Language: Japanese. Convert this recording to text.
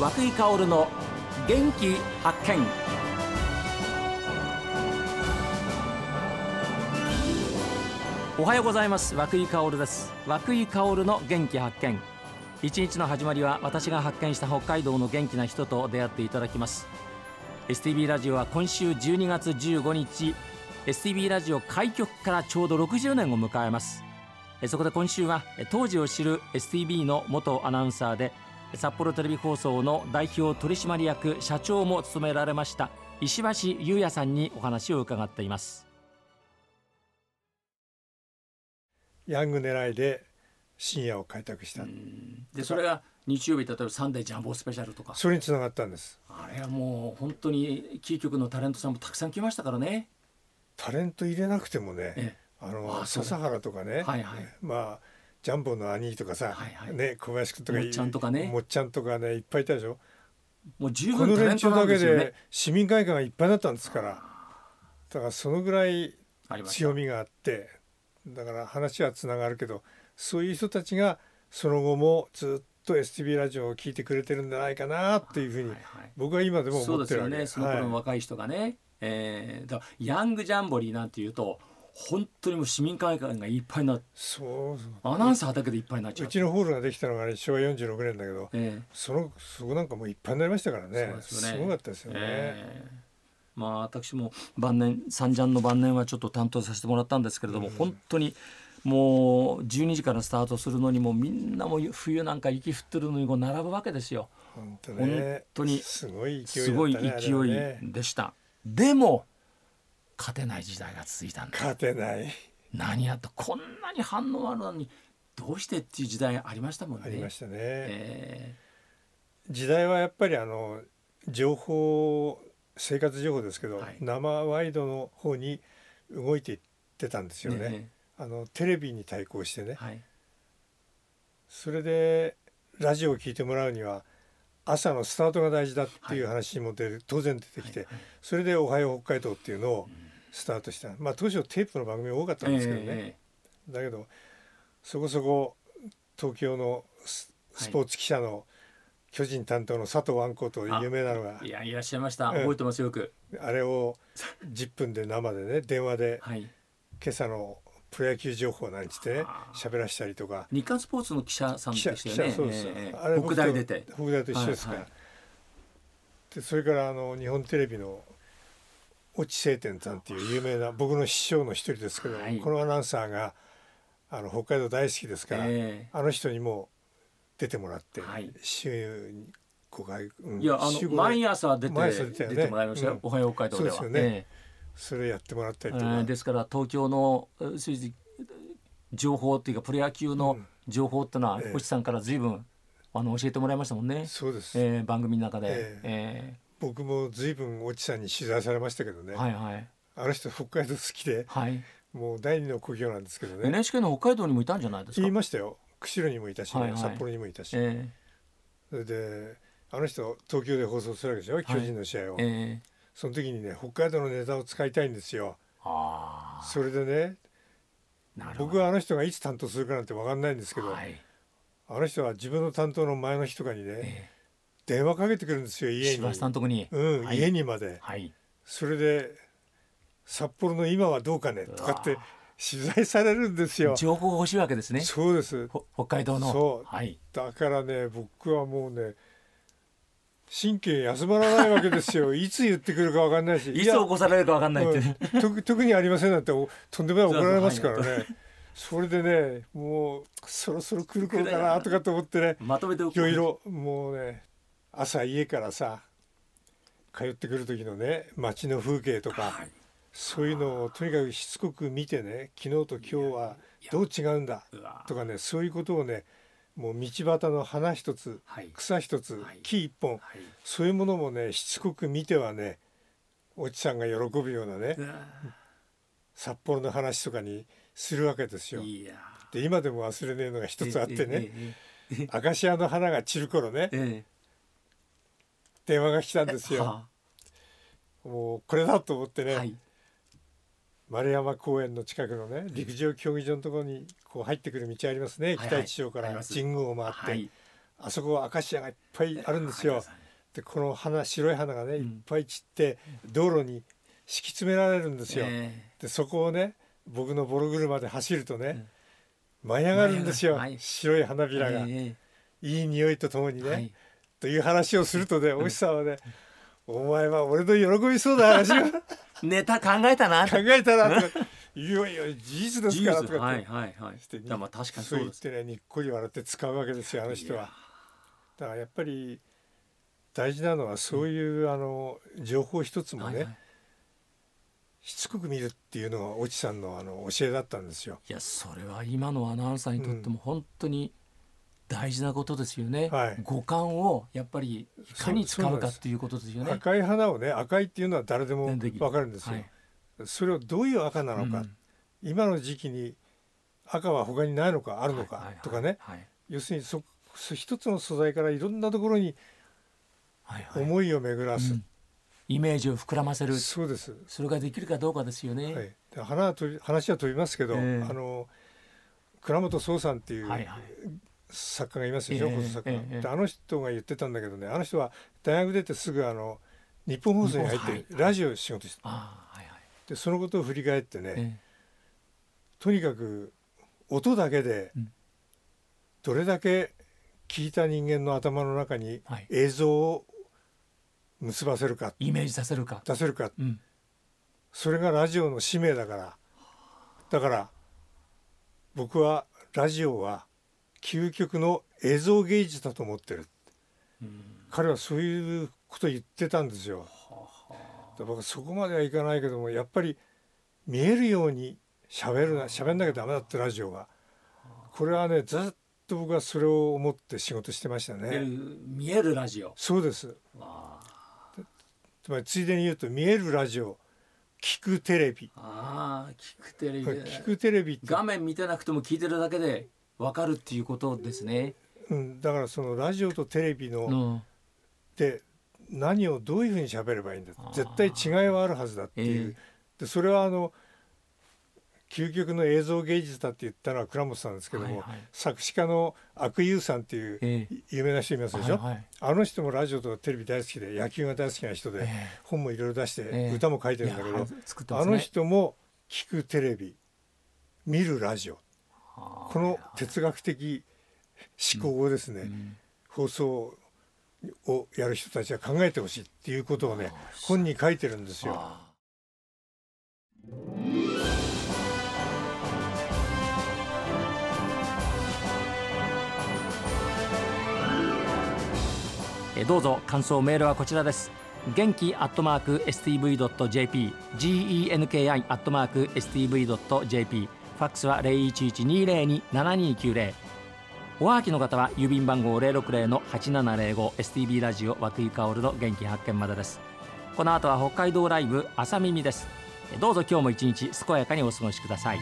和久井薫の元気発見。おはようございます。和久井薫です。和久井薫の元気発見。一日の始まりは私が発見した北海道の元気な人と出会っていただきます。STB ラジオは今週12月15日 STB ラジオ開局からちょうど60年を迎えます。そこで今週は当時を知る STB の元アナウンサーで札幌テレビ放送の代表取締役社長も務められました石橋優也さんにお話を伺っています。ヤング狙いで深夜を開拓した。でそれが日曜日例えばサンデージャンボスペシャルとか。それにつながったんです。あれはもう本当にキー局のタレントさんもたくさん来ましたからね。タレント入れなくてもね、ええ、あの笹原とかね、はいはい、まあジャンボの兄とかさ、はいはい、ね小林君とかもっちゃんとかね。もっちゃんとかねいっぱいいたでしょ？もう十分この連中だけで市民会館がいっぱいだったんですから。だからそのぐらい強みがあってだから話はつながるけどそういう人たちがその後もずっと STB ラジオを聞いてくれてるんじゃないかなっていうふうに僕は今でも思ってるわけ。ですよね。その頃の若い人がね、はい、えー、だヤングジャンボリーなんていうと本当にもう市民会館がいっぱいになってそう。アナウンサーだけでいっぱいになっちゃう。うちのホールができたのが、ね、昭和46年だけど、えー、そのそこなんかもういっぱいになりましたからね。すね。すごかったですよね。えーまあ、私も晩年三ジャンの晩年はちょっと担当させてもらったんですけれども、うん、本当にもう12時からスタートするのにもみんなも冬なんか雪降ってるのにこう並ぶわけですよ。本当,、ね、本当にすごい勢い、ね、すごい勢いでした。でも勝てない時代が続いたんだ。勝てない。何やとこんなに反応あるのにどうしてっていう時代ありましたもんね。ありましたね。えー、時代はやっぱりあの情報生活情報ですけど、はい、生ワイドの方に動いていってたんですよね。ねあのテレビに対抗してね、はい、それでラジオを聞いてもらうには朝のスタートが大事だっていう話も出る、はい、当然出てきて、はいはい、それで「おはよう北海道」っていうのをスタートした、まあ当初テープの番組多かったんですけどね、えー、だけどそこそこ東京のスポーツ記者の、巨人担当の佐藤安子と有名なのが。いやいらっしゃいました。覚えてますよく、あれを 10分で生でね電話で、はい、今朝のプロ野球情報なんつってね喋らしたりとか。日刊スポーツの記者さんでしたよね。そうです、えー、あれ北大出て。北大と一緒ですから、はいはい、でそれからあの日本テレビの越智晴天さんっていう有名な 僕の師匠の一人ですけど、はい、このアナウンサーがあの北海道大好きですから、えー、あの人にも出てもらって、はい、週5回、うん、いやあの毎朝出て毎朝出て,、ね、出てもらいましたよ、うん、おはよう北海道では。そね、えー、それやってもらったりとか、えー、ですから東京の情報っていうかプロ野球の情報ってのは、うん、星さんから随分あの教えてもらいましたもんね。そうです、えー、番組の中で、えー、えー、僕も随分越智さんに取材されましたけどね、はいはい、あの人北海道好きで、はい、もう第二の故郷なんですけどね。NHK の北海道にもいたんじゃないですか？言いましたよ。釧路にもいたし、はいはい、札幌にもいたし、えー、それであの人東京で放送するわけでしょ、巨人の試合を、えー、その時にね北海道のネタを使いたいんですよ。それでね僕はあの人がいつ担当するかなんて分かんないんですけど、はい、あの人は自分の担当の前の日とかにね、えー、電話かけてくるんですよ家に。に、うん、はい、家にまで、はい、それで札幌の今はどうかねとかって取材されるんですよ。情報が欲しいわけですね。そうです。北海道の。そう、はい、だからね僕はもうね神経休まらないわけですよ。いつ言ってくるか分かんないし。いつ起こされるか分かんないって、う。ん、特にありませんなんてとんでもない怒られますからね。それでねもうそろそろ来る頃かなとかと思ってね。まとめていろいろもうね朝家からさ通ってくる時のね街の風景とか、はい。そういうのをとにかくしつこく見てね昨日と今日はどう違うんだとかねそういうことをねもう道端の花一つ、はい、草一つ、はい、木一本、はい、そういうものもねしつこく見てはねおちさんが喜ぶようなね札幌の話とかにするわけですよ。で今でも忘れねえのが一つあってねアカシアの花が散る頃ね、電話が来たんですよ。もうこれだと思ってね、丸山公園の近くのね陸上競技場のところにこう入ってくる道ありますね、北一町から神宮を回って、はい、あそこはアカシアがいっぱいあるんですよ。でこの花白い花がねいっぱい散って道路に敷き詰められるんですよ。でそこをね僕のボロ車で走るとね、舞い上がるんですよ、白い花びらが、いい匂いとともにね、という話をするとねおじさんはね、お前は俺の喜びそうな話を ネタ考えたな。考えたなとかいやいや事実ですからとかってはいはいはい。してまあ確かにそうです。ねにっこり笑って使うわけですよあの人は。だからやっぱり大事なのはそういう、あの情報一つもね、はいはい。しつこく見るっていうのが越智さんのあの教えだったんですよ。いやそれは今のアナウンサーにとっても本当に大事なことですよね。うんはい、五感をやっぱりいかに使うかっていうことですよね。赤い花をね赤いっていうのは誰でもわかるんですよ。はい、それをどういう赤なのか、うん、今の時期に赤は他にないのかあるのかとかね、要するにそ一つの素材からいろんなところに思いを巡らす。うん。イメージを膨らませる。そうです。それができるかどうかですよね。はい、話は話は飛びますけど、えー、あの倉本壮さんっていう作家がいますでしょ、はいはい、作家、えー、あの人が言ってたんだけどねあの人は大学出てすぐあの日本放送に入ってラジオ仕事して、はいはい、でそのことを振り返ってね、えー、とにかく音だけでどれだけ聞いた人間の頭の中に映像を結ばせるか。イメージさせるか。出せるか、うん、それがラジオの使命だから。だから僕はラジオは究極の映像芸術だと思ってる、うん、彼はそういうこと言ってたんですよ。僕そこまではいかないけどもやっぱり見えるように喋るな喋んなきゃダメだってラジオが。これはねずっと僕はそれを思って仕事してましたね。見えるラジオ。そうです。つまりついでに言うと見えるラジオ聞くテレビ。ああ聞くテレビ聞くテレビ画面見てなくても聞いてるだけで分かるっていうことですね、うん、だからそのラジオとテレビの、うん、で何をどういうふうに喋ればいいんだ絶対違いはあるはずだっていう、えー、でそれはあの究極の映像芸術だって言ったのは倉本さんですけども、はいはい、作詞家の悪友さんっていう有名な人いますでしょ、えーはいはい、あの人もラジオとかテレビ大好きで野球が大好きな人で、えー、本もいろいろ出して、歌も書いてるんだけど、ね、あの人も聞くテレビ見るラジオこの哲学的思考をですね、うん、放送をやる人たちは考えてほしいっていうことをね本に書いてるんですよ。どうぞ感想メールはこちらです。元気アットマーク STV.jp genki アットマーク STV.jp ファックスは0112027290おはがきの方は郵便番号060-8705 STB ラジオ和久井薫の元気発見までです。この後は北海道ライブ朝耳です。どうぞ今日も一日健やかにお過ごしください。